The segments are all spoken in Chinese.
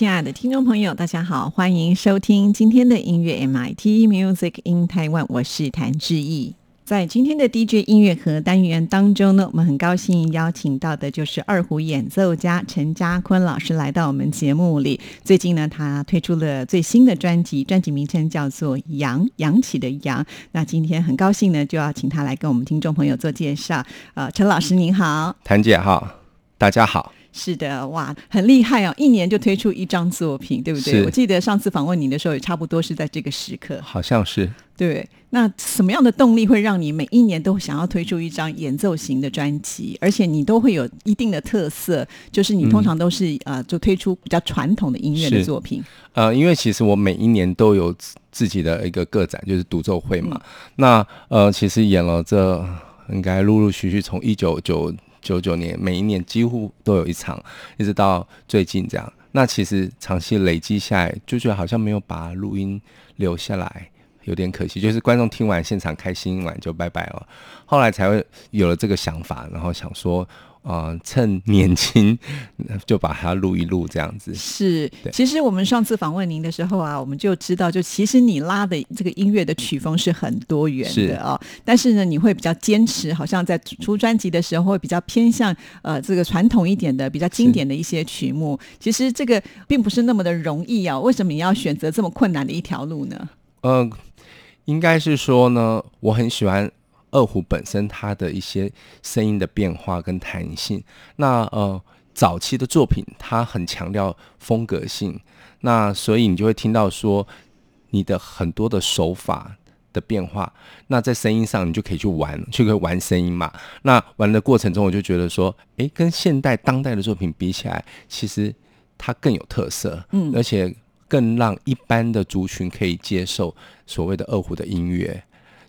亲爱的听众朋友，大家好，欢迎收听今天的音乐 MIT Music in Taiwan，我是谭志毅。在今天的 DJ 音乐盒单元当中呢，我们很高兴邀请到的就是二胡演奏家陈家坤老师来到我们节目里。最近呢，他推出了最新的专辑，专辑名称叫做《扬扬起的扬》。那今天很高兴呢，就要请他来跟我们听众朋友做介绍。呃，陈老师您好，谭姐好，大家好。是的，哇，很厉害哦！一年就推出一张作品，对不对？我记得上次访问你的时候，也差不多是在这个时刻。好像是对，那什么样的动力会让你每一年都想要推出一张演奏型的专辑，而且你都会有一定的特色，就是你通常都是、呃，就推出比较传统的音乐的作品。呃，因为其实我每一年都有自自己的一个个展，就是独奏会嘛。那呃，其实演了这应该陆陆续续从一九九九九年，每一年几乎都有一场，一直到最近这样。那其实长期累积下来，就觉得好像没有把录音留下来，有点可惜。就是观众听完现场开心完就拜拜了，后来才会有了这个想法，然后想说，呃，趁年轻就把它录一录这样子。是，其实我们上次访问您的时候啊，我们就知道，就其实你拉的这个音乐的曲风是很多元的啊、但是呢，你会比较坚持，好像在出专辑的时候会比较偏向呃这个传统一点的、比较经典的一些曲目。其实这个并不是那么的容易啊，为什么你要选择这么困难的一条路呢？呃，应该是说呢，我很喜欢二胡本身它的一些声音的变化跟弹性。那呃，早期的作品它很强调风格性，那所以你就会听到说你的很多的手法。的变化，那在声音上你就可以去玩，就可以玩声音嘛。那玩的过程中，我就觉得说，诶，跟现代当代的作品比起来，其实它更有特色，嗯而且更让一般的族群可以接受所谓的二胡的音乐。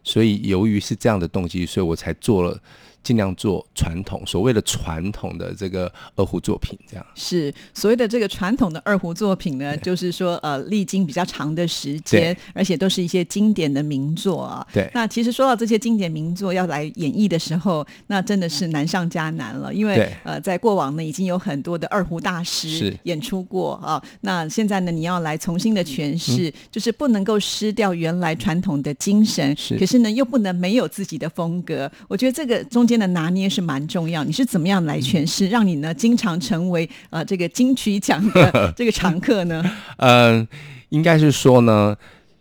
所以由于是这样的动机，所以我才做了尽量做传统所谓的传统的这个二胡作品，这样。是所谓的这个传统的二胡作品呢，就是说呃，历经比较长的时间，而且都是一些经典的名作啊。对。那其实说到这些经典名作要来演绎的时候，那真的是难上加难了，因为呃，在过往呢已经有很多的二胡大师演出过啊。那现在呢，你要来重新的诠嗯。释，就是不能够失掉原来传统的精神，是。可是呢又不能没有自己的风格。我觉得这个中间的拿捏是蛮重要。你是怎么样来诠释，让你呢经常成为呃这个金曲奖的这个常客呢？嗯，应该是说呢，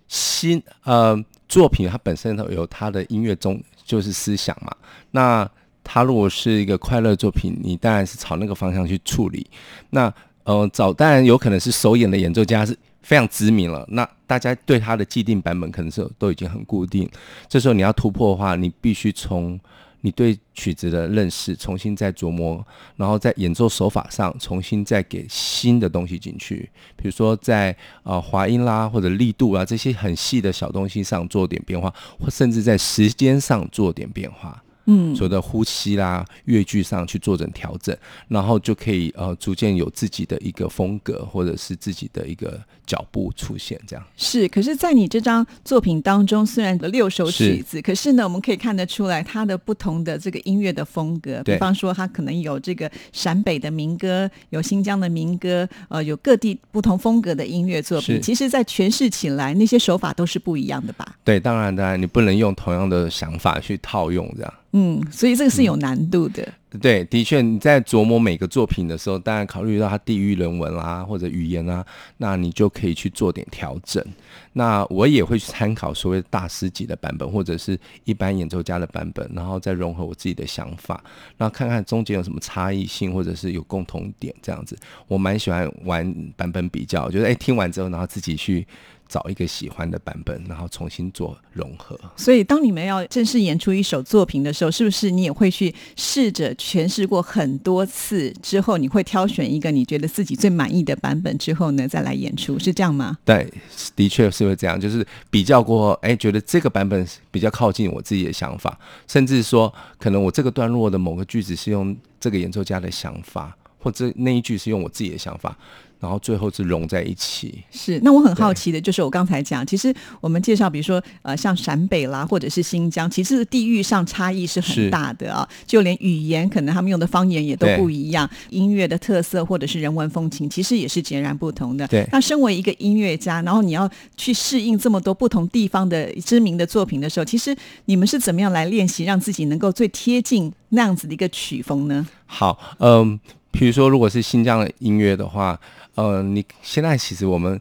新呃作品它本身有它的音乐中就是思想嘛。那它如果是一个快乐作品，你当然是朝那个方向去处理。那呃早当然有可能是首演的演奏家是非常知名了，那大家对他的既定版本可能是都已经很固定。这时候你要突破的话，你必须从你对曲子的认识重新再琢磨，然后在演奏手法上重新再给新的东西进去，比如说在呃滑音啦或者力度啊这些很细的小东西上做点变化，或甚至在时间上做点变化。嗯，所有的呼吸啦、乐句上去做整调整，然后就可以呃逐渐有自己的一个风格，或者是自己的一个脚步出现，这样。是，可是，在你这张作品当中，虽然有六首曲子，可是呢，我们可以看得出来它的不同的这个音乐的风格。比方说，它可能有这个陕北的民歌，有新疆的民歌，呃，有各地不同风格的音乐作品。其实，在诠释起来，那些手法都是不一样的吧？对，当然当然，你不能用同样的想法去套用这样。嗯，所以这个是有难度的。对，的确，你在琢磨每个作品的时候，当然考虑到它地域人文啦，或者语言啊，那你就可以去做点调整。那我也会去参考所谓大师级的版本，或者是一般演奏家的版本，然后再融合我自己的想法，然后看看中间有什么差异性，或者是有共同点这样子。我蛮喜欢玩版本比较，就是哎听完之后，然后自己去找一个喜欢的版本，然后重新做融合。所以，当你们要正式演出一首作品的时候，是不是你也会去试着诠释过很多次之后，你会挑选一个你觉得自己最满意的版本之后呢，再来演出，是这样吗？对，的确是会这样，就是比较过，哎，觉得这个版本比较靠近我自己的想法，甚至说，可能我这个段落的某个句子是用这个演奏家的想法，或者那一句是用我自己的想法。然后最后是融在一起。是，那我很好奇的就是，我刚才讲，其实我们介绍，比如说呃，像陕北啦，或者是新疆，其实地域上差异是很大的啊。就连语言，可能他们用的方言也都不一样，音乐的特色或者是人文风情，其实也是截然不同的。对。那身为一个音乐家，然后你要去适应这么多不同地方的知名的作品的时候，其实你们是怎么样来练习，让自己能够最贴近那样子的一个曲风呢？好，嗯，比如说如果是新疆的音乐的话。呃，你现在其实我们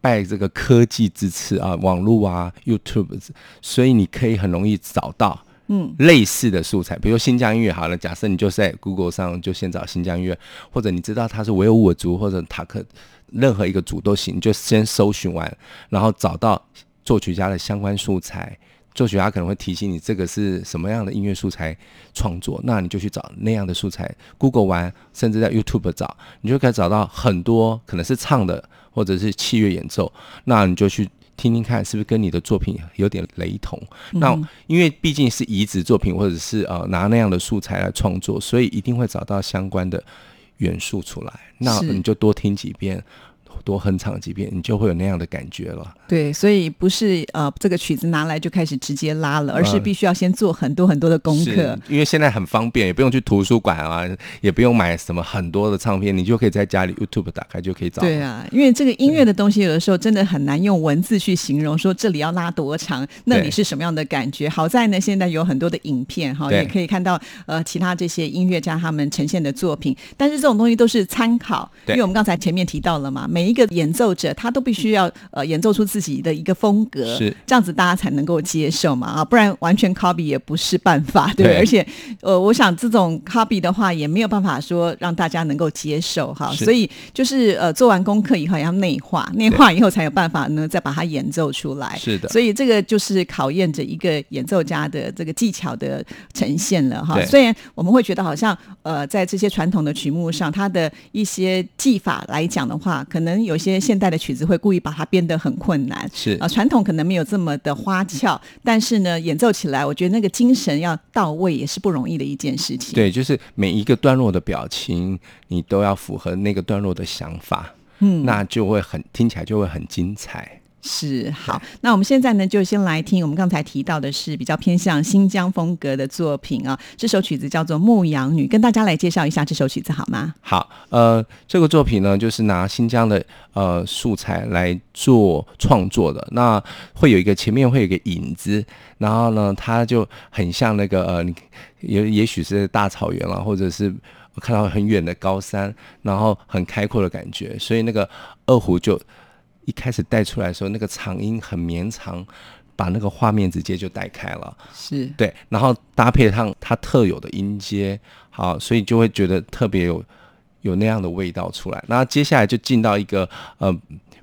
拜这个科技之赐啊，网络啊，YouTube，所以你可以很容易找到嗯类似的素材，比如新疆音乐好了，假设你就在 Google 上就先找新疆音乐，或者你知道它是维吾尔族或者塔克任何一个族都行，你就先搜寻完，然后找到作曲家的相关素材。作曲家可能会提醒你这个是什么样的音乐素材创作，那你就去找那样的素材。Google 完，甚至在 YouTube 找，你就可以找到很多可能是唱的或者是器乐演奏，那你就去听听看，是不是跟你的作品有点雷同？那因为毕竟是移植作品，或者是呃拿那样的素材来创作，所以一定会找到相关的元素出来。那你就多听几遍。多哼唱几遍，你就会有那样的感觉了。对，所以不是呃这个曲子拿来就开始直接拉了，而是必须要先做很多很多的功课。因为现在很方便，也不用去图书馆啊，也不用买什么很多的唱片，你就可以在家里 YouTube 打开就可以找。对啊，因为这个音乐的东西有的时候真的很难用文字去形容，说这里要拉多长，那里是什么样的感觉？好在呢，现在有很多的影片哈，也可以看到呃其他这些音乐家他们呈现的作品。但是这种东西都是参考，因为我们刚才前面提到了嘛，每一。一个演奏者，他都必须要呃演奏出自己的一个风格，是这样子大家才能够接受嘛啊，不然完全 copy 也不是办法，对。而且呃，我想这种 copy 的话，也没有办法说让大家能够接受哈。所以就是呃，做完功课以后要内化，内化以后才有办法呢，再把它演奏出来。是的。所以这个就是考验着一个演奏家的这个技巧的呈现了哈。虽然我们会觉得好像呃，在这些传统的曲目上，它的一些技法来讲的话，可能。有些现代的曲子会故意把它编得很困难，是啊，传统可能没有这么的花俏，但是呢，演奏起来，我觉得那个精神要到位也是不容易的一件事情。对，就是每一个段落的表情，你都要符合那个段落的想法，嗯，那就会很听起来就会很精彩。是好，那我们现在呢，就先来听我们刚才提到的是比较偏向新疆风格的作品啊。这首曲子叫做《牧羊女》，跟大家来介绍一下这首曲子好吗？好，呃，这个作品呢，就是拿新疆的呃素材来做创作的。那会有一个前面会有一个影子，然后呢，它就很像那个呃，也也许是大草原了，或者是我看到很远的高山，然后很开阔的感觉。所以那个二胡就。一开始带出来的时候，那个长音很绵长，把那个画面直接就带开了。是对，然后搭配上它特有的音阶，好，所以就会觉得特别有有那样的味道出来。那接下来就进到一个呃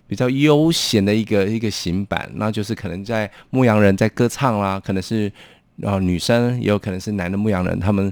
比较悠闲的一个一个行板，那就是可能在牧羊人在歌唱啦，可能是呃女生，也有可能是男的牧羊人，他们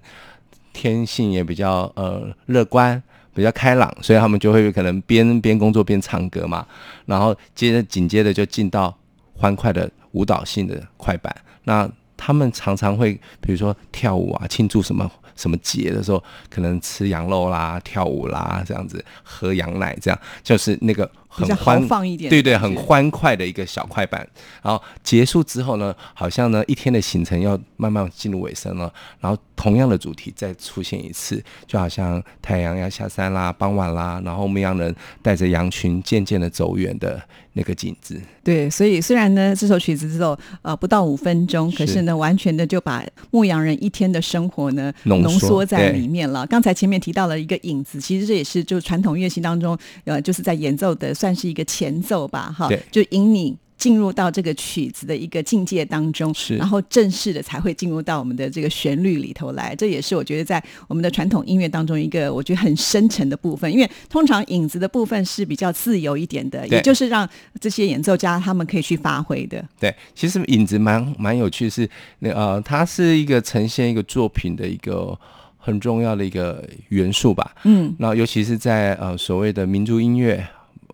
天性也比较呃乐观。比较开朗，所以他们就会可能边边工作边唱歌嘛，然后接着紧接着就进到欢快的舞蹈性的快板。那他们常常会比如说跳舞啊，庆祝什么什么节的时候，可能吃羊肉啦、跳舞啦这样子，喝羊奶这样，就是那个。很欢放一点，对对，很欢快的一个小快板。然后结束之后呢，好像呢一天的行程要慢慢进入尾声了。然后同样的主题再出现一次，就好像太阳要下山啦，傍晚啦，然后牧羊人带着羊群渐渐的走远的那个景致。对，所以虽然呢这首曲子只有呃不到五分钟，可是呢完全的就把牧羊人一天的生活呢浓缩在里面了。刚才前面提到了一个影子，其实这也是就传统乐器当中呃就是在演奏的。算是一个前奏吧，哈，就引你进入到这个曲子的一个境界当中，是然后正式的才会进入到我们的这个旋律里头来。这也是我觉得在我们的传统音乐当中一个我觉得很深沉的部分，因为通常影子的部分是比较自由一点的，也就是让这些演奏家他们可以去发挥的。对，其实影子蛮蛮有趣是，那呃，它是一个呈现一个作品的一个很重要的一个元素吧。嗯，那尤其是在呃所谓的民族音乐，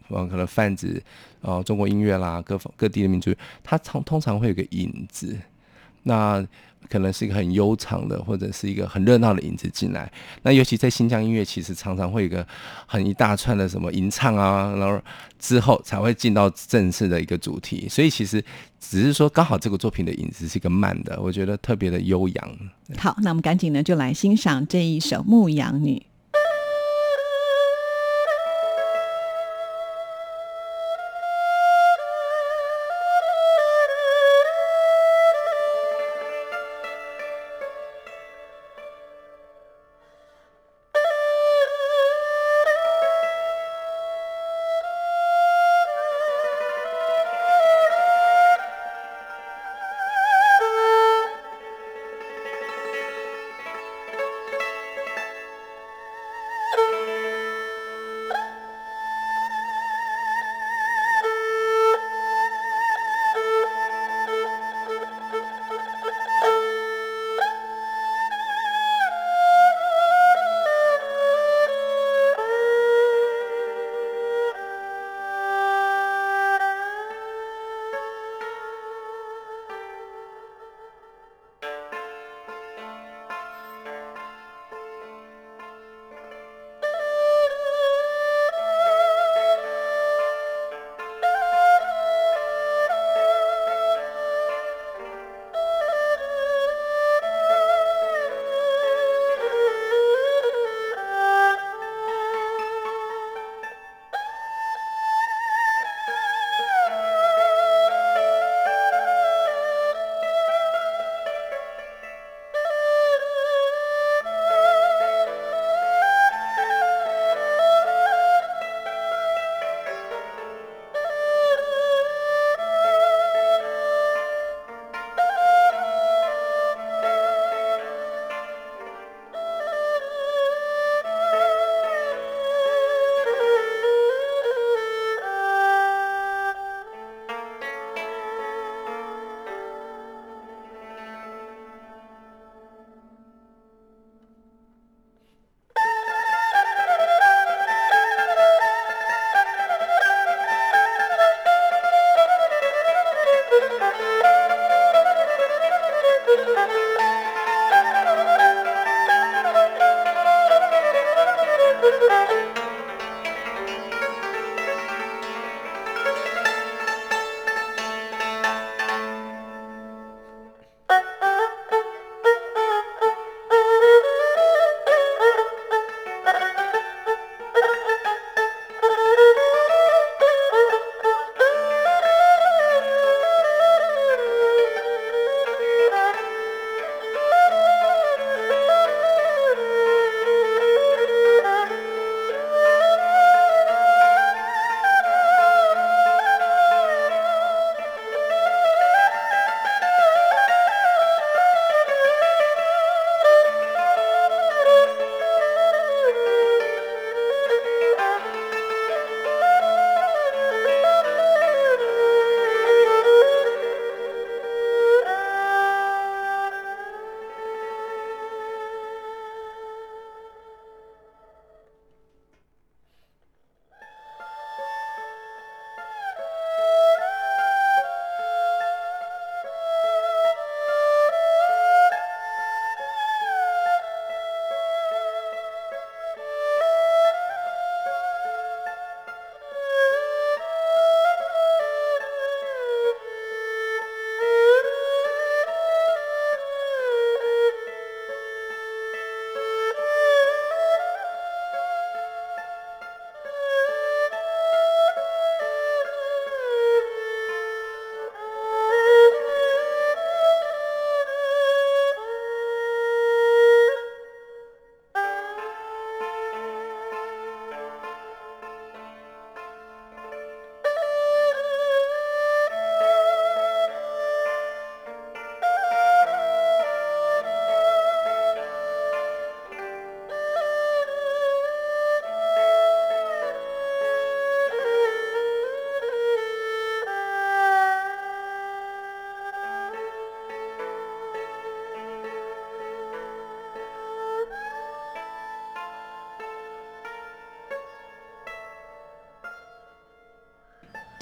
呃，可能泛指呃中国音乐啦，各方各地的民族，它通通常会有个影子，那可能是一个很悠长的，或者是一个很热闹的影子进来。那尤其在新疆音乐，其实常常会有一个很一大串的什么吟唱啊，然后之后才会进到正式的一个主题。所以其实只是说，刚好这个作品的影子是一个慢的，我觉得特别的悠扬。好，那我们赶紧呢就来欣赏这一首《牧羊女》。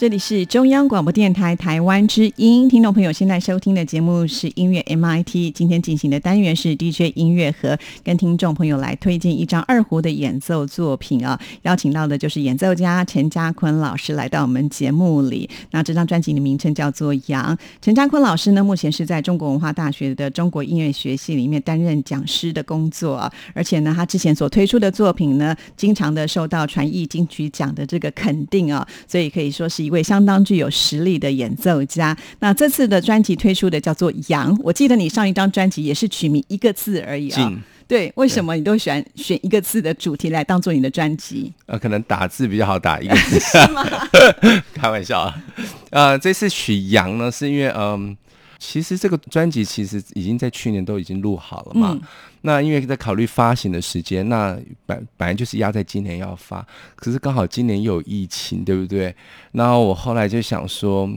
这里是中央广播电台台湾之音，听众朋友现在收听的节目是音乐 MIT，今天进行的单元是 DJ 音乐盒，跟听众朋友来推荐一张二胡的演奏作品啊，邀请到的就是演奏家陈家坤老师来到我们节目里。那这张专辑的名称叫做《羊》，陈家坤老师呢，目前是在中国文化大学的中国音乐学系里面担任讲师的工作，而且呢，他之前所推出的作品呢，经常的受到传艺金曲奖的这个肯定啊，所以可以说是一。位相当具有实力的演奏家，那这次的专辑推出的叫做《羊》，我记得你上一张专辑也是取名一个字而已啊。对，为什么你都喜欢选一个字的主题来当做你的专辑？呃，可能打字比较好打一个字。是吗？开玩笑啊。呃，这次取《羊》呢，是因为嗯。其实这个专辑其实已经在去年都已经录好了嘛。那因为在考虑发行的时间，那本本来就是压在今年要发，可是刚好今年又有疫情，对不对？然后我后来就想说，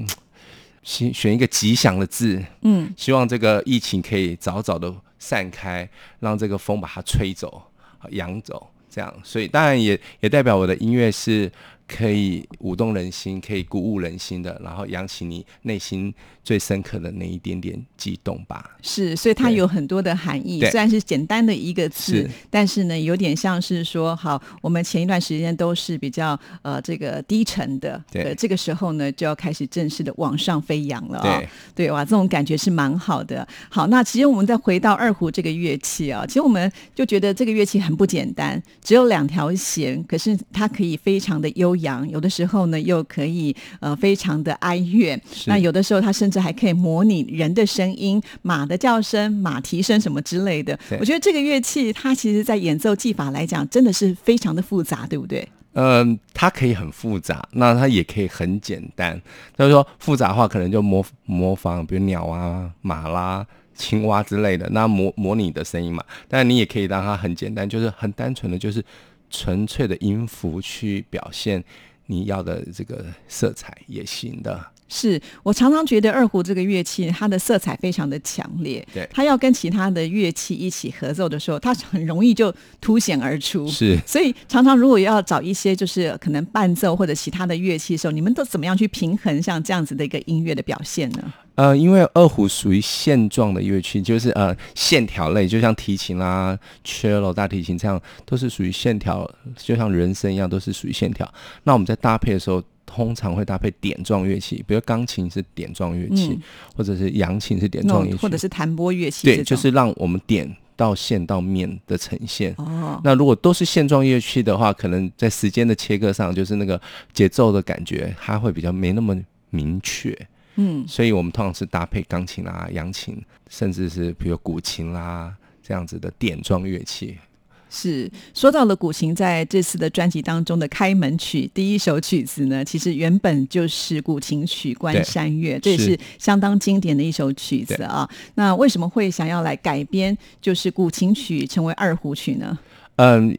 选选一个吉祥的字，嗯，希望这个疫情可以早早的散开，让这个风把它吹走、扬走，这样。所以当然也也代表我的音乐是。可以舞动人心，可以鼓舞人心的，然后扬起你内心最深刻的那一点点激动吧。是，所以它有很多的含义。虽然是简单的一个字，但是呢，有点像是说，好，我们前一段时间都是比较呃这个低沉的，对，这个时候呢，就要开始正式的往上飞扬了啊。对，对，哇，这种感觉是蛮好的。好，那其实我们再回到二胡这个乐器啊，其实我们就觉得这个乐器很不简单，只有两条弦，可是它可以非常的优。扬有的时候呢，又可以呃非常的哀怨。那有的时候，它甚至还可以模拟人的声音、马的叫声、马蹄声什么之类的。我觉得这个乐器，它其实在演奏技法来讲，真的是非常的复杂，对不对？嗯，它可以很复杂，那它也可以很简单。就是说复杂化，可能就模模仿，比如鸟啊、马啦、青蛙之类的，那模模拟的声音嘛。但你也可以让它很简单，就是很单纯的就是。纯粹的音符去表现你要的这个色彩也行的。是我常常觉得二胡这个乐器，它的色彩非常的强烈。对，它要跟其他的乐器一起合奏的时候，它很容易就凸显而出。是，所以常常如果要找一些就是可能伴奏或者其他的乐器的时候，你们都怎么样去平衡像这样子的一个音乐的表现呢？呃，因为二胡属于线状的乐器，就是呃线条类，就像提琴啦、cello 大提琴这样，都是属于线条，就像人声一样，都是属于线条。那我们在搭配的时候，通常会搭配点状乐器，比如钢琴是点状乐器，或者是扬琴是点状乐器，或者是弹拨乐器。对，就是让我们点到线到面的呈现。哦，那如果都是线状乐器的话，可能在时间的切割上，就是那个节奏的感觉，它会比较没那么明确。嗯，所以我们通常是搭配钢琴啦、扬琴，甚至是比如古琴啦这样子的点状乐器。是说到了古琴，在这次的专辑当中的开门曲第一首曲子呢，其实原本就是古琴曲《关山月》，这也是相当经典的一首曲子啊。那为什么会想要来改编，就是古琴曲成为二胡曲呢？嗯，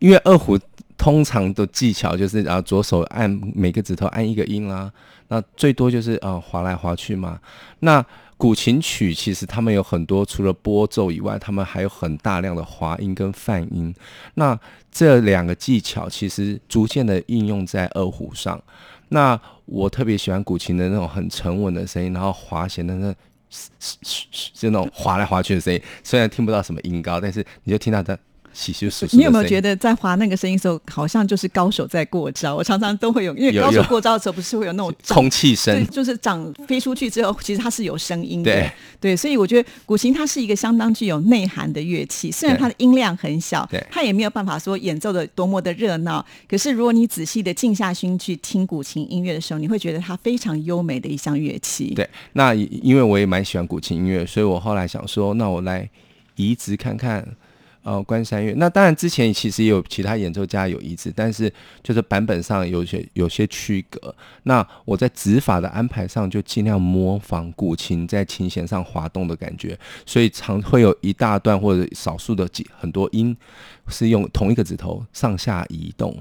因为二胡通常的技巧就是啊，左手按每个指头按一个音啦。那最多就是啊划来划去嘛。那古琴曲其实他们有很多，除了拨奏以外，他们还有很大量的滑音跟泛音。那这两个技巧其实逐渐的应用在二胡上。那我特别喜欢古琴的那种很沉稳的声音，然后滑弦的那就那种滑来滑去的声音。虽然听不到什么音高，但是你就听到它。你有没有觉得在滑那个声音的时候，好像就是高手在过招？我常常都会有，因为高手过招的时候，不是会有那种空气声，就是掌飞出去之后，其实它是有声音的。对对，所以我觉得古琴它是一个相当具有内涵的乐器，虽然它的音量很小，它也没有办法说演奏的多么的热闹。可是如果你仔细的静下心去听古琴音乐的时候，你会觉得它非常优美的一项乐器。对，那因为我也蛮喜欢古琴音乐，所以我后来想说，那我来移植看看。哦，关山月。那当然，之前其实也有其他演奏家有移植，但是就是版本上有些有些区隔。那我在指法的安排上就尽量模仿古琴在琴弦上滑动的感觉，所以常会有一大段或者少数的几很多音是用同一个指头上下移动。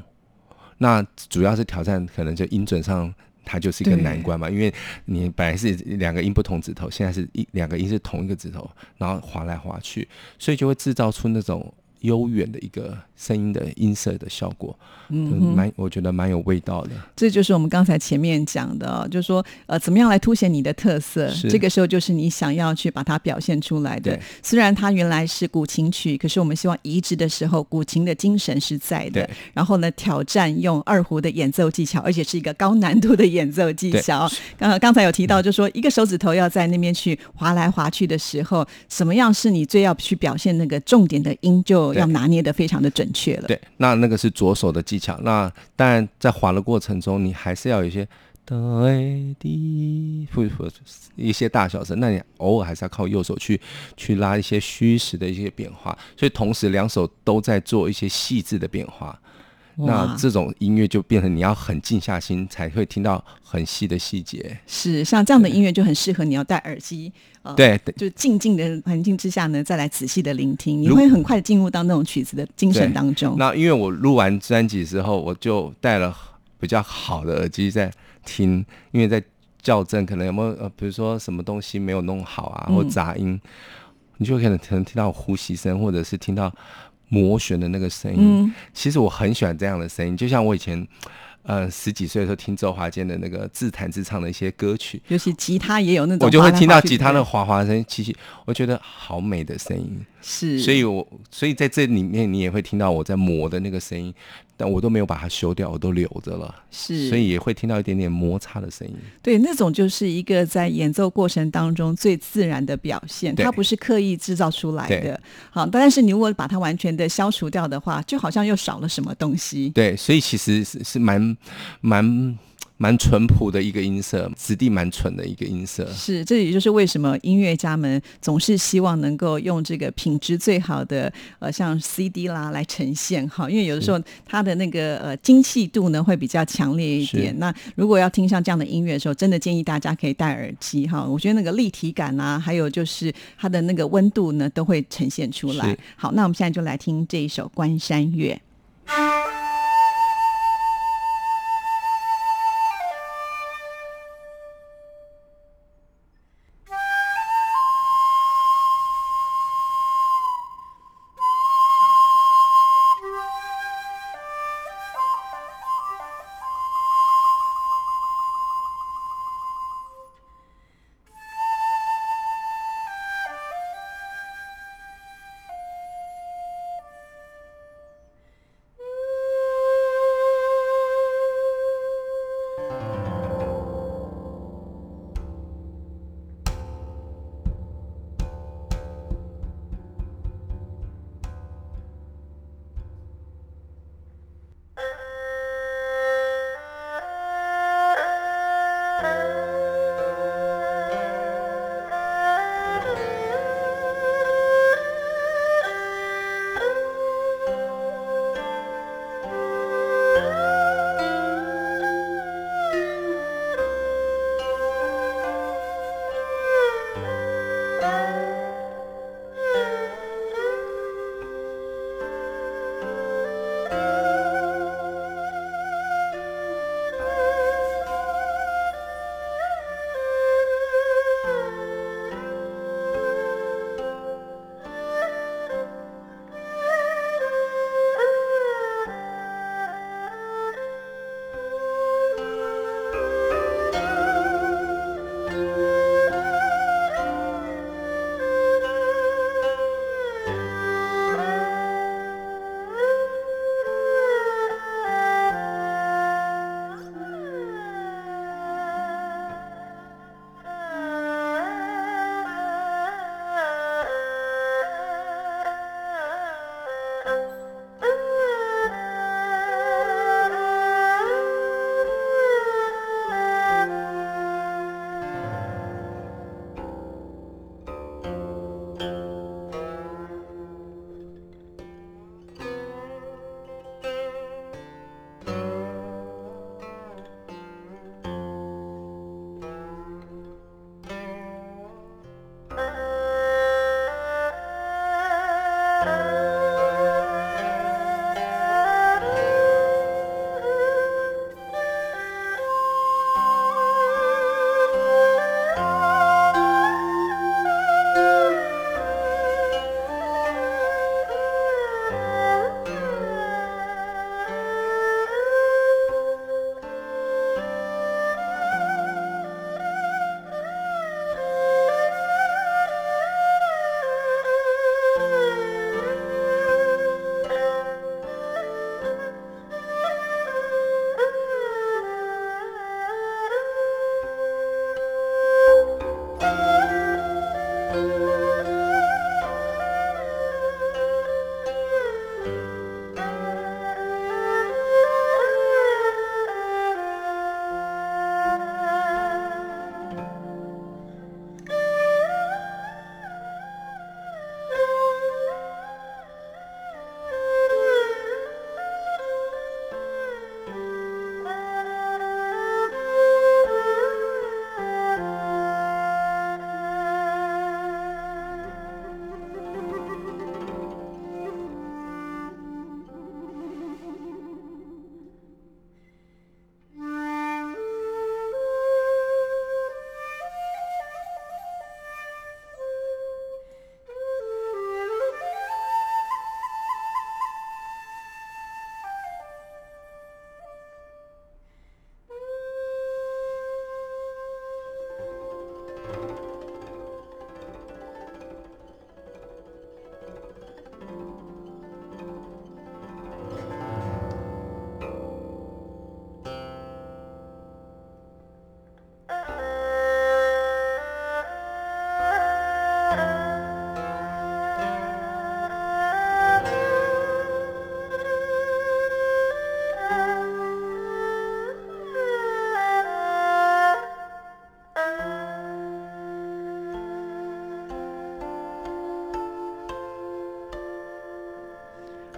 那主要是挑战可能就音准上。它就是一个难关嘛，因为你本来是两个音不同指头，现在是一两个音是同一个指头，然后滑来滑去，所以就会制造出那种悠远的一个声音的音色的效果，嗯，蛮我觉得蛮有味道的。这就是我们刚才前面讲的哦，就是说呃，怎么样来凸显你的特色？是这个时候就是你想要去把它表现出来的对。虽然它原来是古琴曲，可是我们希望移植的时候，古琴的精神是在的对。然后呢，挑战用二胡的演奏技巧，而且是一个高难度的演奏技巧。刚刚才有提到，就说一个手指头要在那边去划来划去的时候，什么样是你最要去表现那个重点的音，就要拿捏的非常的准确了。对，那那个是左手的技巧。那当然在滑的过程中，你还是要有一些的 A D 不不一些大小声，那你偶尔还是要靠右手去去拉一些虚实的一些变化。所以同时两手都在做一些细致的变化。那这种音乐就变成你要很静下心才会听到很细的细节。是像这样的音乐就很适合你要戴耳机，呃，对对就静静的环境之下呢，再来仔细的聆听，你会很快进入到那种曲子的精神当中。那因为我录完专辑之后，我就戴了比较好的耳机在听，因为在校正可能有没有呃，比如说什么东西没有弄好啊，或杂音，你就可能可能听到呼吸声，或者是听到摩旋的那个声音。嗯其实我很喜欢这样的声音，就像我以前呃十几岁的时候听周华健的那个自弹自唱的一些歌曲，尤其吉他也有那种，我就会听到吉他那滑滑的声音，其实我觉得好美的声音。是，所以我所以在这里面你也会听到我在磨的那个声音，但我都没有把它修掉，我都留着了，是，所以也会听到一点点摩擦的声音。对那种就是一个在演奏过程当中最自然的表现，它不是刻意制造出来的。好，但是你如果把它完全的消除掉的话，就好像又少了什么东西。对，所以其实是是蛮蛮蛮淳朴的一个音色，质地蛮纯的一个音色。是，这也就是为什么音乐家们总是希望能够用这个品质最好的呃，像 CD 啦来呈现哈，因为有的时候它的那个呃精细度呢会比较强烈一点。那如果要听像这样的音乐的时候，真的建议大家可以戴耳机哈，我觉得那个立体感啊，还有就是它的那个温度呢都会呈现出来。好，那我们现在就来听这一首《关山月》。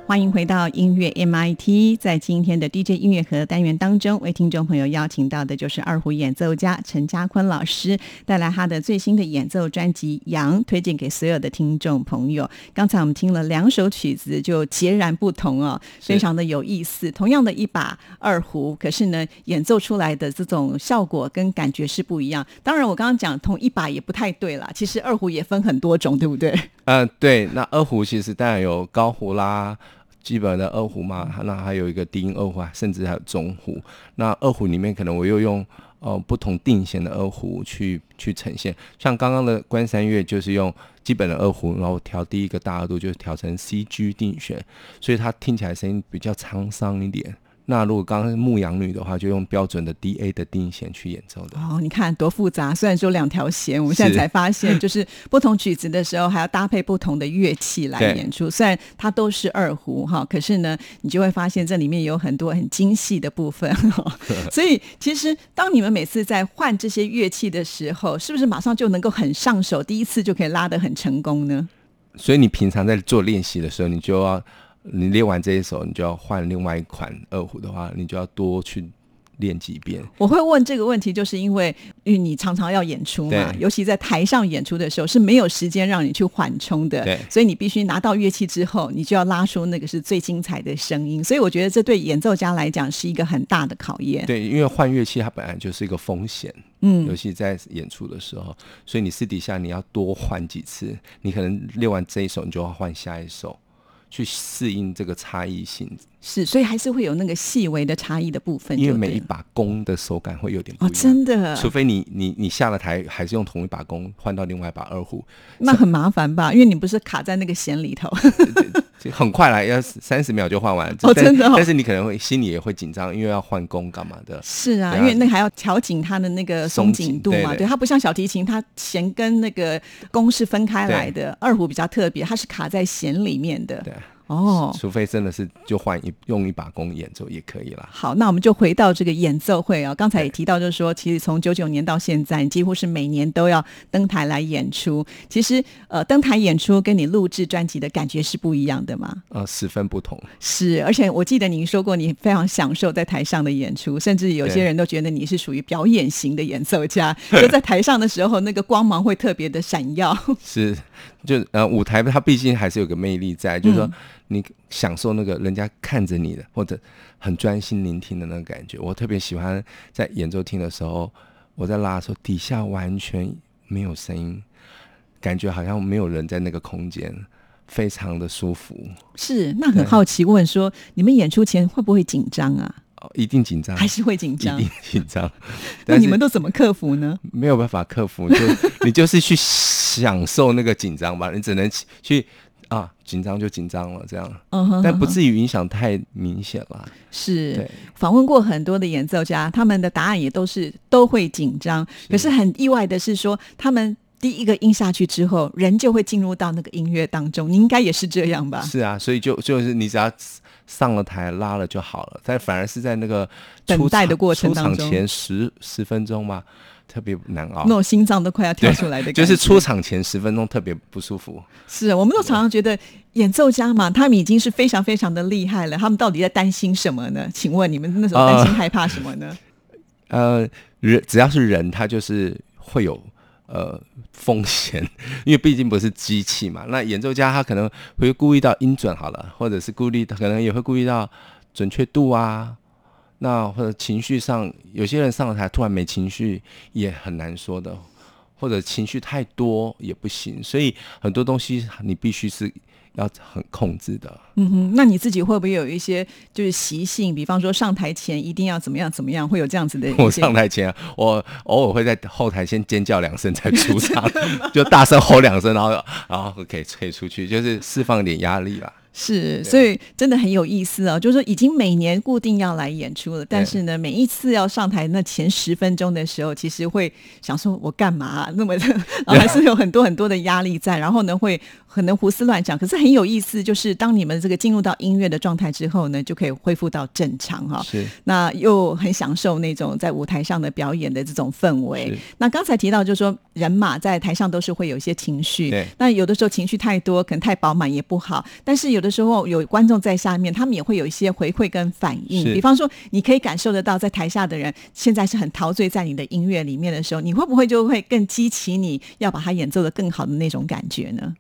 欢迎回到音乐 MIT，在今天的 DJ 音乐盒单元当中，为听众朋友邀请到的就是二胡演奏家陈家坤老师，带来他的最新的演奏专辑《羊》，推荐给所有的听众朋友。刚才我们听了两首曲子，就截然不同哦，非常的有意思。同样的一把二胡，可是呢，演奏出来的这种效果跟感觉是不一样。当然，我刚刚讲同一把也不太对啦，其实二胡也分很多种，对不对？嗯、对。那二胡其实当然有高胡啦。基本的二胡嘛，那还有一个低音二胡啊，甚至还有中胡。那二胡里面可能我又用呃不同定弦的二胡去去呈现，像刚刚的关山月就是用基本的二胡，然后调第一个大二度就调成 C G 定弦，所以它听起来声音比较沧桑一点。那如果刚刚牧羊女的话，就用标准的 D A 的定弦去演奏的。哦，你看多复杂！虽然说两条弦，我们现在才发现，就是不同曲子的时候还要搭配不同的乐器来演出。虽然它都是二胡哈，可是呢，你就会发现这里面有很多很精细的部分。所以，其实当你们每次在换这些乐器的时候，是不是马上就能够很上手，第一次就可以拉得很成功呢？所以你平常在做练习的时候，你就要。你练完这一首，你就要换另外一款二胡的话，你就要多去练几遍。我会问这个问题，就是因为因为你常常要演出嘛，尤其在台上演出的时候是没有时间让你去缓冲的，对，所以你必须拿到乐器之后，你就要拉出那个是最精彩的声音。所以我觉得这对演奏家来讲是一个很大的考验。对，因为换乐器它本来就是一个风险，嗯，尤其在演出的时候，所以你私底下你要多换几次，你可能练完这一首，你就要换下一首。去适应这个差异性，是，所以还是会有那个细微的差异的部分。因为每一把弓的手感会有点不一样，真的。除非你你你下了台还是用同一把弓换到另外一把二胡，那很麻烦吧？因为你不是卡在那个弦里头。很快来，要三十秒就换完。哦，真的。但是你可能会心里也会紧张，因为要换弓干嘛的？是啊，因为那还要调紧它的那个松紧度嘛。对，它不像小提琴，它弦跟那个弓是分开来的。二胡比较特别，它是卡在弦里面的。对。哦，除非真的是就换一用一把弓演奏也可以了。好，那我们就回到这个演奏会啊。刚才也提到，就是说，其实从九九年到现在，几乎是每年都要登台来演出。其实，呃，登台演出跟你录制专辑的感觉是不一样的嘛？呃，十分不同。是，而且我记得您说过，你非常享受在台上的演出，甚至有些人都觉得你是属于表演型的演奏家，就在台上的时候，那个光芒会特别的闪耀。是，就呃，舞台它毕竟还是有个魅力在，就是说。你享受那个人家看着你的，或者很专心聆听的那个感觉。我特别喜欢在演奏厅的时候，我在拉的时候，底下完全没有声音，感觉好像没有人在那个空间，非常的舒服。是，那很好奇问说，你们演出前会不会紧张啊？哦，一定紧张，还是会紧张，一定紧张。那你们都怎么克服呢？没有办法克服，就你就是去享受那个紧张吧，你只能去。啊，紧张就紧张了，这样，但不至于影响太明显了。是，访问过很多的演奏家，他们的答案也都是都会紧张。可是很意外的是，说他们第一个音下去之后，人就会进入到那个音乐当中。你应该也是这样吧？是啊，所以就就是你只要上了台拉了就好了。但反而是在那个等待的过程当中，出场前十十分钟嘛。特别难熬，那种心脏都快要跳出来的感觉，就是出场前十分钟特别不舒服。是，我们都常常觉得演奏家嘛，他们已经是非常非常的厉害了，他们到底在担心什么呢？请问你们那时候担心害怕什么呢？呃，人只要是人，他就是会有呃风险，因为毕竟不是机器嘛。那演奏家他可能会故意到音准好了，或者是顾虑，可能也会故意到准确度啊。那或者情绪上，有些人上了台突然没情绪，也很难说的；或者情绪太多也不行，所以很多东西你必须是要很控制的。嗯哼，那你自己会不会有一些就是习性？比方说上台前一定要怎么样怎么样，会有这样子的？我上台前，我偶尔会在后台先尖叫两声再出场，就大声吼两声，然后然后可以吹出去，就是释放点压力吧。是，所以真的很有意思啊！就是说，已经每年固定要来演出了，但是呢，每一次要上台那前十分钟的时候，其实会想说：“我干嘛？”那么的 还是有很多很多的压力在，然后呢，会可能胡思乱想。可是很有意思，就是当你们这个进入到音乐的状态之后呢，就可以恢复到正常哈。是，那又很享受那种在舞台上的表演的这种氛围。那刚才提到，就是说人嘛，在台上都是会有一些情绪，那有的时候情绪太多，可能太饱满也不好。但是有有的时候有观众在下面，他们也会有一些回馈跟反应。比方说，你可以感受得到，在台下的人现在是很陶醉在你的音乐里面的时候，你会不会就会更激起你要把它演奏的更好的那种感觉呢？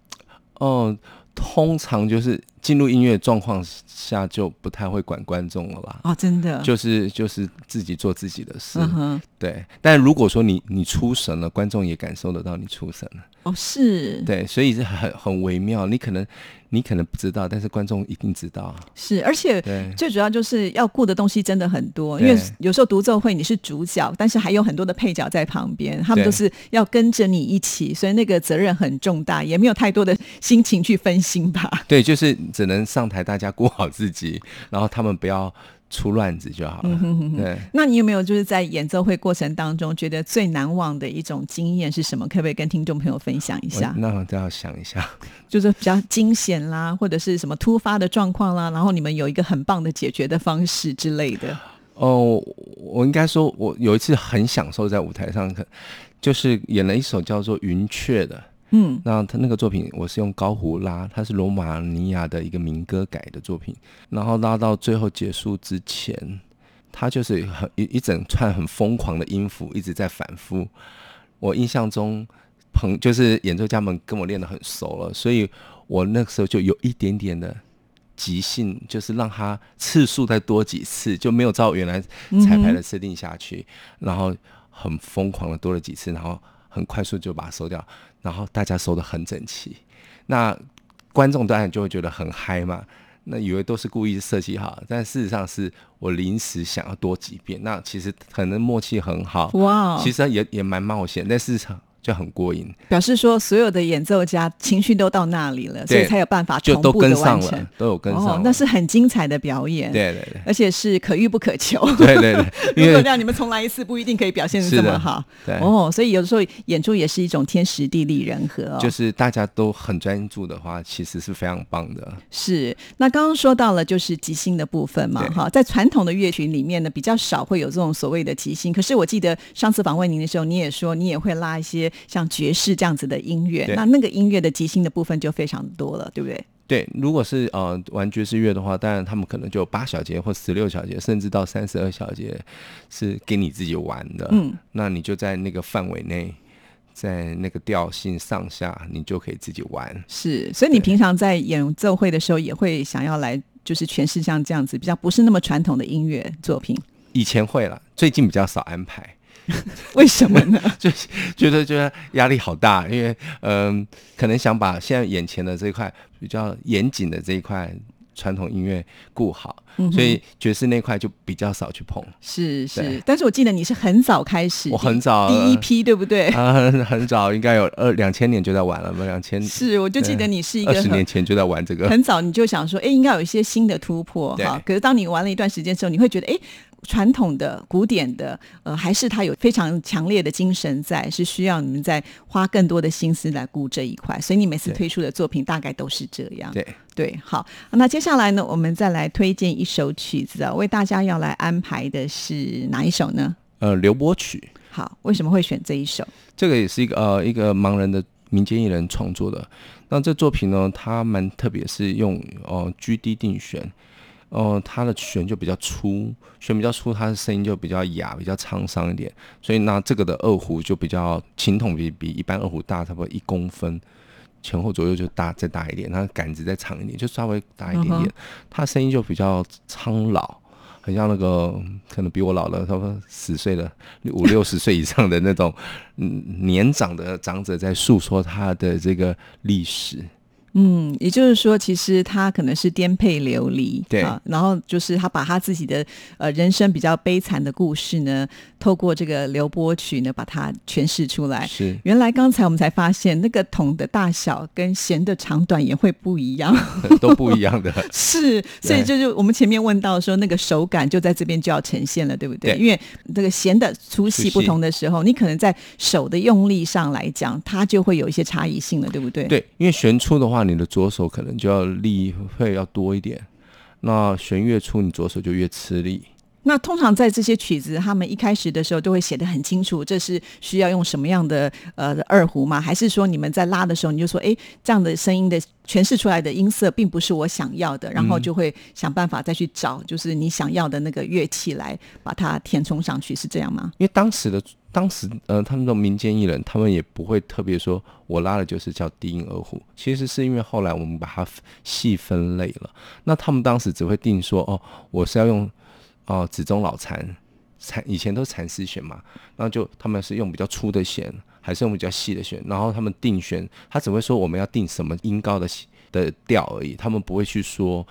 哦，通常就是进入音乐状况下就不太会管观众了吧。哦，真的，就是就是自己做自己的事，嗯哼，对。但如果说你你出神了，观众也感受得到你出神了，哦，是，对，所以是很很微妙。你可能你可能不知道，但是观众一定知道。是，而且最主要就是要顾的东西真的很多，因为有时候独奏会你是主角，但是还有很多的配角在旁边，他们都是要跟着你一起，所以那个责任很重大，也没有太多的心情去分心吧。对，就是只能上台，大家顾好自己，然后他们不要出乱子就好了。对，那你有没有就是在演奏会过程当中觉得最难忘的一种经验是什么？可不可以跟听众朋友分享一我下？那我都要想一下。就是比较惊险啦，或者是什么突发的状况啦，然后你们有一个很棒的解决的方式之类的。哦，我应该说，我有一次很享受在舞台上，可就是演了一首叫做《云雀》的。嗯，那他那个作品，我是用高胡拉，它是罗马尼亚的一个民歌改的作品，然后拉到最后结束之前，它就是很一一整串很疯狂的音符一直在反复。我印象中，朋就是演奏家们跟我练得很熟了，所以我那个时候就有一点点的即兴，就是让它次数再多几次，就没有照原来彩排的设定下去，然后很疯狂的多了几次，然后很快速就把它收掉，然后大家收的很整齐，那观众当然就会觉得很嗨嘛。那以为都是故意设计好，但事实上是我临时想要多几遍。那其实可能默契很好，哇哦其实也也蛮冒险，但事实上就很过瘾，表示说所有的演奏家情绪都到那里了，所以才有办法就都跟上了。，都有跟上了。哦，那是很精彩的表演，，对对对而且是可遇不可求。对 对对，如果让你们重来一次，不一定可以表现的这么好。对哦，所以有的时候演出也是一种天时地利人和哦。就是大家都很专注的话，其实是非常棒的。是，那刚刚说到了就是即兴的部分嘛，哈，在传统的乐曲里面呢，比较少会有这种所谓的即兴。可是我记得上次访问您的时候，你也说你也会拉一些像爵士这样子的音乐，那那个音乐的即兴的部分就非常多了，对不对？对，如果是呃玩爵士乐的话，当然他们可能就八小节或十六小节，甚至到三十二小节是给你自己玩的。嗯，那你就在那个范围内，在那个调性上下，你就可以自己玩。是，所以你平常在演奏会的时候也会想要来。就是诠释像这样子比较不是那么传统的音乐作品，以前会了，最近比较少安排，为什么呢？就觉得觉得压力好大，因为嗯、可能想把现在眼前的这一块比较严谨的这一块传统音乐顾好，嗯所以爵士那块就比较少去碰。是是，但是我记得你是很早开始，我很早第一批，对不对？啊，很很早，应该有二两千年就在玩了吧？两千是，我就记得你是一个二十年前就在玩这个。很早你就想说，哎，应该有一些新的突破哈。可是当你玩了一段时间之后，你会觉得，哎，传统的、古典的，呃，还是它有非常强烈的精神在，是需要你们在花更多的心思来顾这一块。所以你每次推出的作品大概都是这样。对，对，好，那接下来呢，我们再来推荐一首曲子啊，为大家要来安排的是哪一首呢？呃，刘波曲，好，为什么会选这一首？这个也是一个呃一个盲人的民间艺人创作的。那这作品呢，它蛮特别，是用呃 G D 定弦，呃，它的弦就比较粗，弦比较粗，它的声音就比较哑，比较沧桑一点。所以那这个的二胡就比较琴筒比比一般二胡大差不多一公分。前后左右就大再大一点，它杆子再长一点，就稍微大一点点嗯，声音就比较苍老，很像那个可能比我老了差不多十岁的五六十岁以上的那种年长的长者在诉说他的这个历史。嗯，也就是说，其实他可能是颠沛流离，对啊，然后就是他把他自己的呃人生比较悲惨的故事呢，透过这个流波曲呢，把它诠释出来。是原来刚才我们才发现，那个桶的大小跟弦的长短也会不一样，都不一样的。是，所以对就是我们前面问到说，那个手感就在这边就要呈现了，对不对？对因为这个弦的粗细不同的时候，你可能在手的用力上来讲，它就会有一些差异性了，对不对？对，因为弦粗的话，你的左手可能就要力会要多一点。那弦越粗，你左手就越吃力。那通常在这些曲子，他们一开始的时候都会写的很清楚，这是需要用什么样的呃二胡吗？还是说你们在拉的时候，你就说，哎，这样的声音的诠释出来的音色并不是我想要的，然后就会想办法再去找，就是你想要的那个乐器来把它填充上去，是这样吗？因为当时的当时呃，他们的民间艺人，他们也不会特别说我拉的就是叫低音二胡，其实是因为后来我们把它细分类了，那他们当时只会定说，哦，我是要用。哦，指中老禅，禅以前都是蚕丝弦嘛，然后就他们是用比较粗的弦，还是用比较细的弦，然后他们定弦，他只会说我们要定什么音高的的调而已，他们不会去说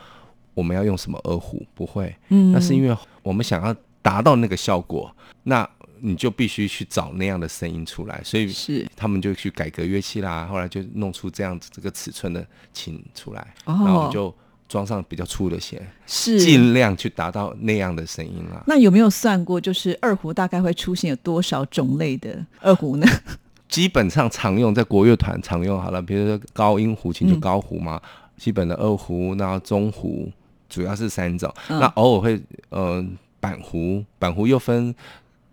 我们要用什么二胡，不会，嗯，那是因为我们想要达到那个效果，那你就必须去找那样的声音出来，所以是他们就去改革乐器啦，后来就弄出这样子这个尺寸的琴出来，然后我们就。装上比较粗的弦，是尽量去达到那样的声音啦。那有没有算过，就是二胡大概会出现有多少种类的二胡呢？基本上常用在国乐团常用好了，比如说高音胡琴就高胡嘛，基本的二胡，那中胡主要是三种，那偶尔会呃板胡，板胡又分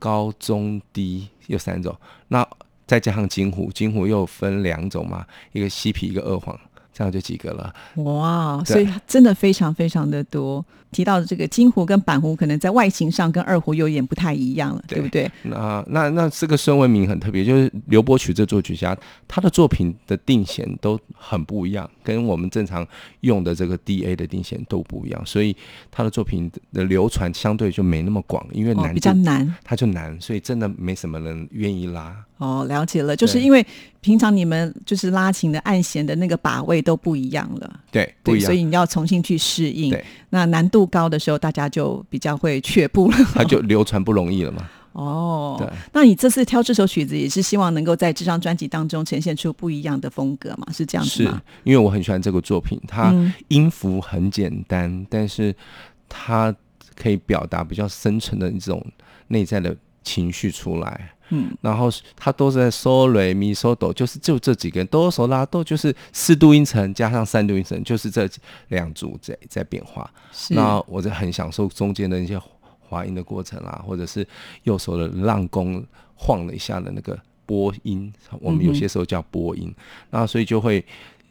高中低有三种，那再加上金虎，金虎又分两种嘛，一个西皮一个二黄。这样就几个了哇！所以真的非常非常的多。提到的这个金胡跟板胡，可能在外形上跟二胡有点不太一样了，对不对？那那那这个孙文明很特别，就是刘伯曲这作曲家，他的作品的定弦都很不一样，跟我们正常用的这个 D A 的定弦都不一样，所以他的作品的流传相对就没那么广，因为难比较难，他就难，所以真的没什么人愿意拉。哦，了解了，就是因为平常你们就是拉琴的按弦的那个把位都不一样了，对，不一样，所以你要重新去适应。对，那难度高的时候，大家就比较会却步了，它就流传不容易了嘛。哦，对，那你这次挑这首曲子，也是希望能够在这张专辑当中呈现出不一样的风格嘛？是这样子吗？因为我很喜欢这个作品，它音符很简单，但是它可以表达比较深沉的一种内在的情绪出来。嗯，然后他都是在嗦、雷、咪、嗦、哆，就是就这几个哆、嗦、拉、哆，就是四度音程加上三度音程，就是这两组在在变化。那我就很享受中间的一些滑音的过程啊，或者是右手的浪弓晃了一下的那个波音，我们有些时候叫波音，那所以就会。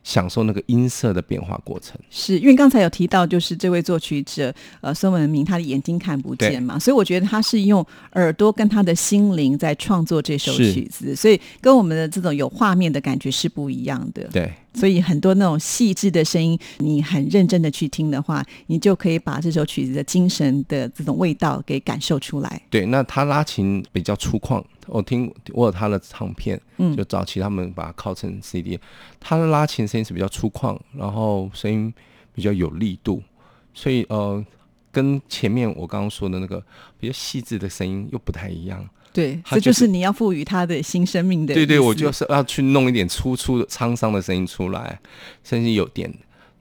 享受那个音色的变化过程，是因为刚才有提到，就是这位作曲者呃孙文明，他的眼睛看不见嘛，所以我觉得他是用耳朵跟他的心灵在创作这首曲子，所以跟我们的这种有画面的感觉是不一样的。对。所以很多那种细致的声音，你很认真的去听的话，你就可以把这首曲子的精神的这种味道给感受出来。对，那他拉琴比较粗犷，我听我有他的唱片，嗯，就早期他们把它拷成 CD，他的拉琴声音是比较粗犷，然后声音比较有力度，所以呃，跟前面我刚刚说的那个比较细致的声音又不太一样。对，这就是你要赋予他的新生命的。对对，我就是要去弄一点粗粗的沧桑的声音出来，甚至有点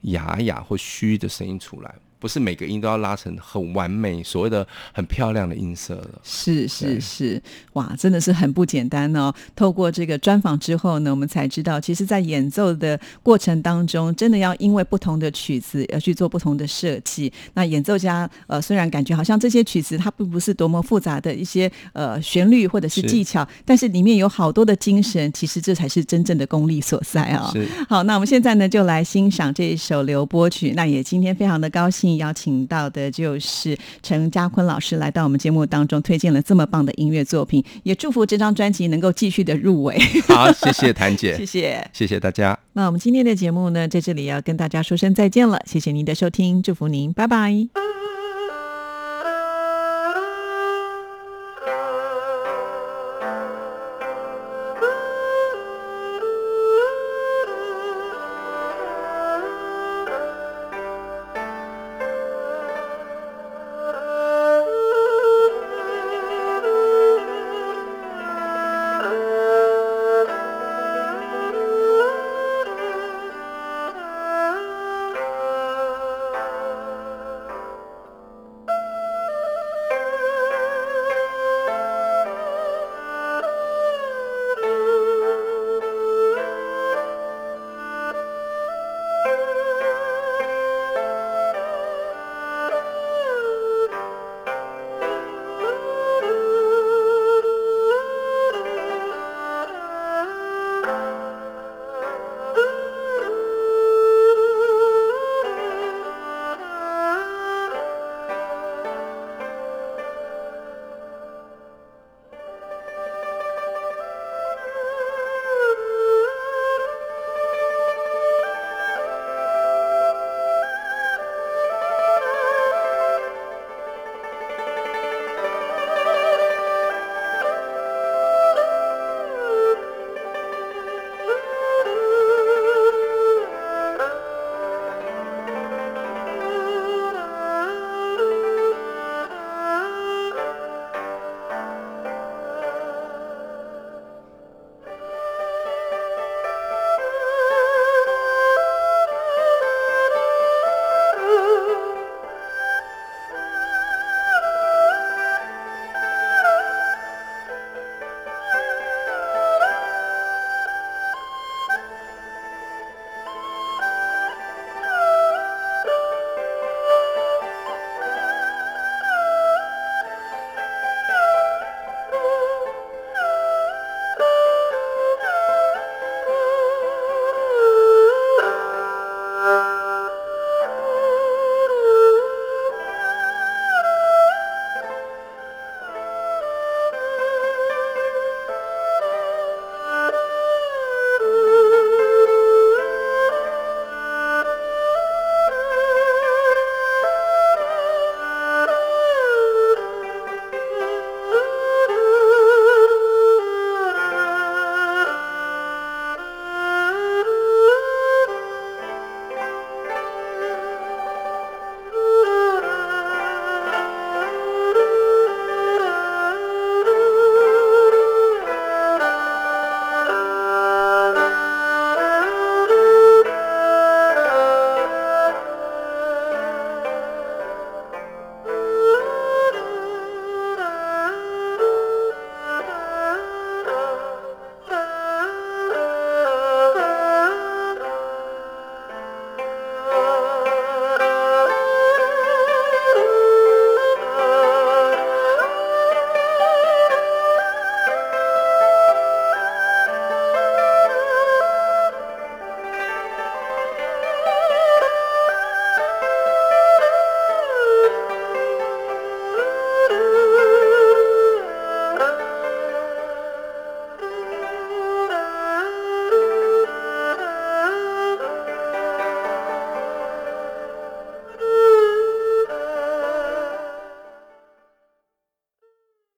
哑哑或虚的声音出来。不是每个音都要拉成很完美，所谓的很漂亮的音色了。是是是，哇，真的是很不简单哦。透过这个专访之后呢，我们才知道，其实，在演奏的过程当中，真的要因为不同的曲子要去做不同的设计。那演奏家呃，虽然感觉好像这些曲子它并不是多么复杂的一些呃旋律或者是技巧，但是里面有好多的精神，其实这才是真正的功力所在啊。好，那我们现在呢，就来欣赏这一首流波曲。那也今天非常的高兴。邀请到的就是陈家坤老师来到我们节目当中，推荐了这么棒的音乐作品，也祝福这张专辑能够继续的入围。好，谢谢谭姐，谢谢，谢谢大家。那我们今天的节目呢，在这里要跟大家说声再见了，谢谢您的收听，祝福您，拜拜。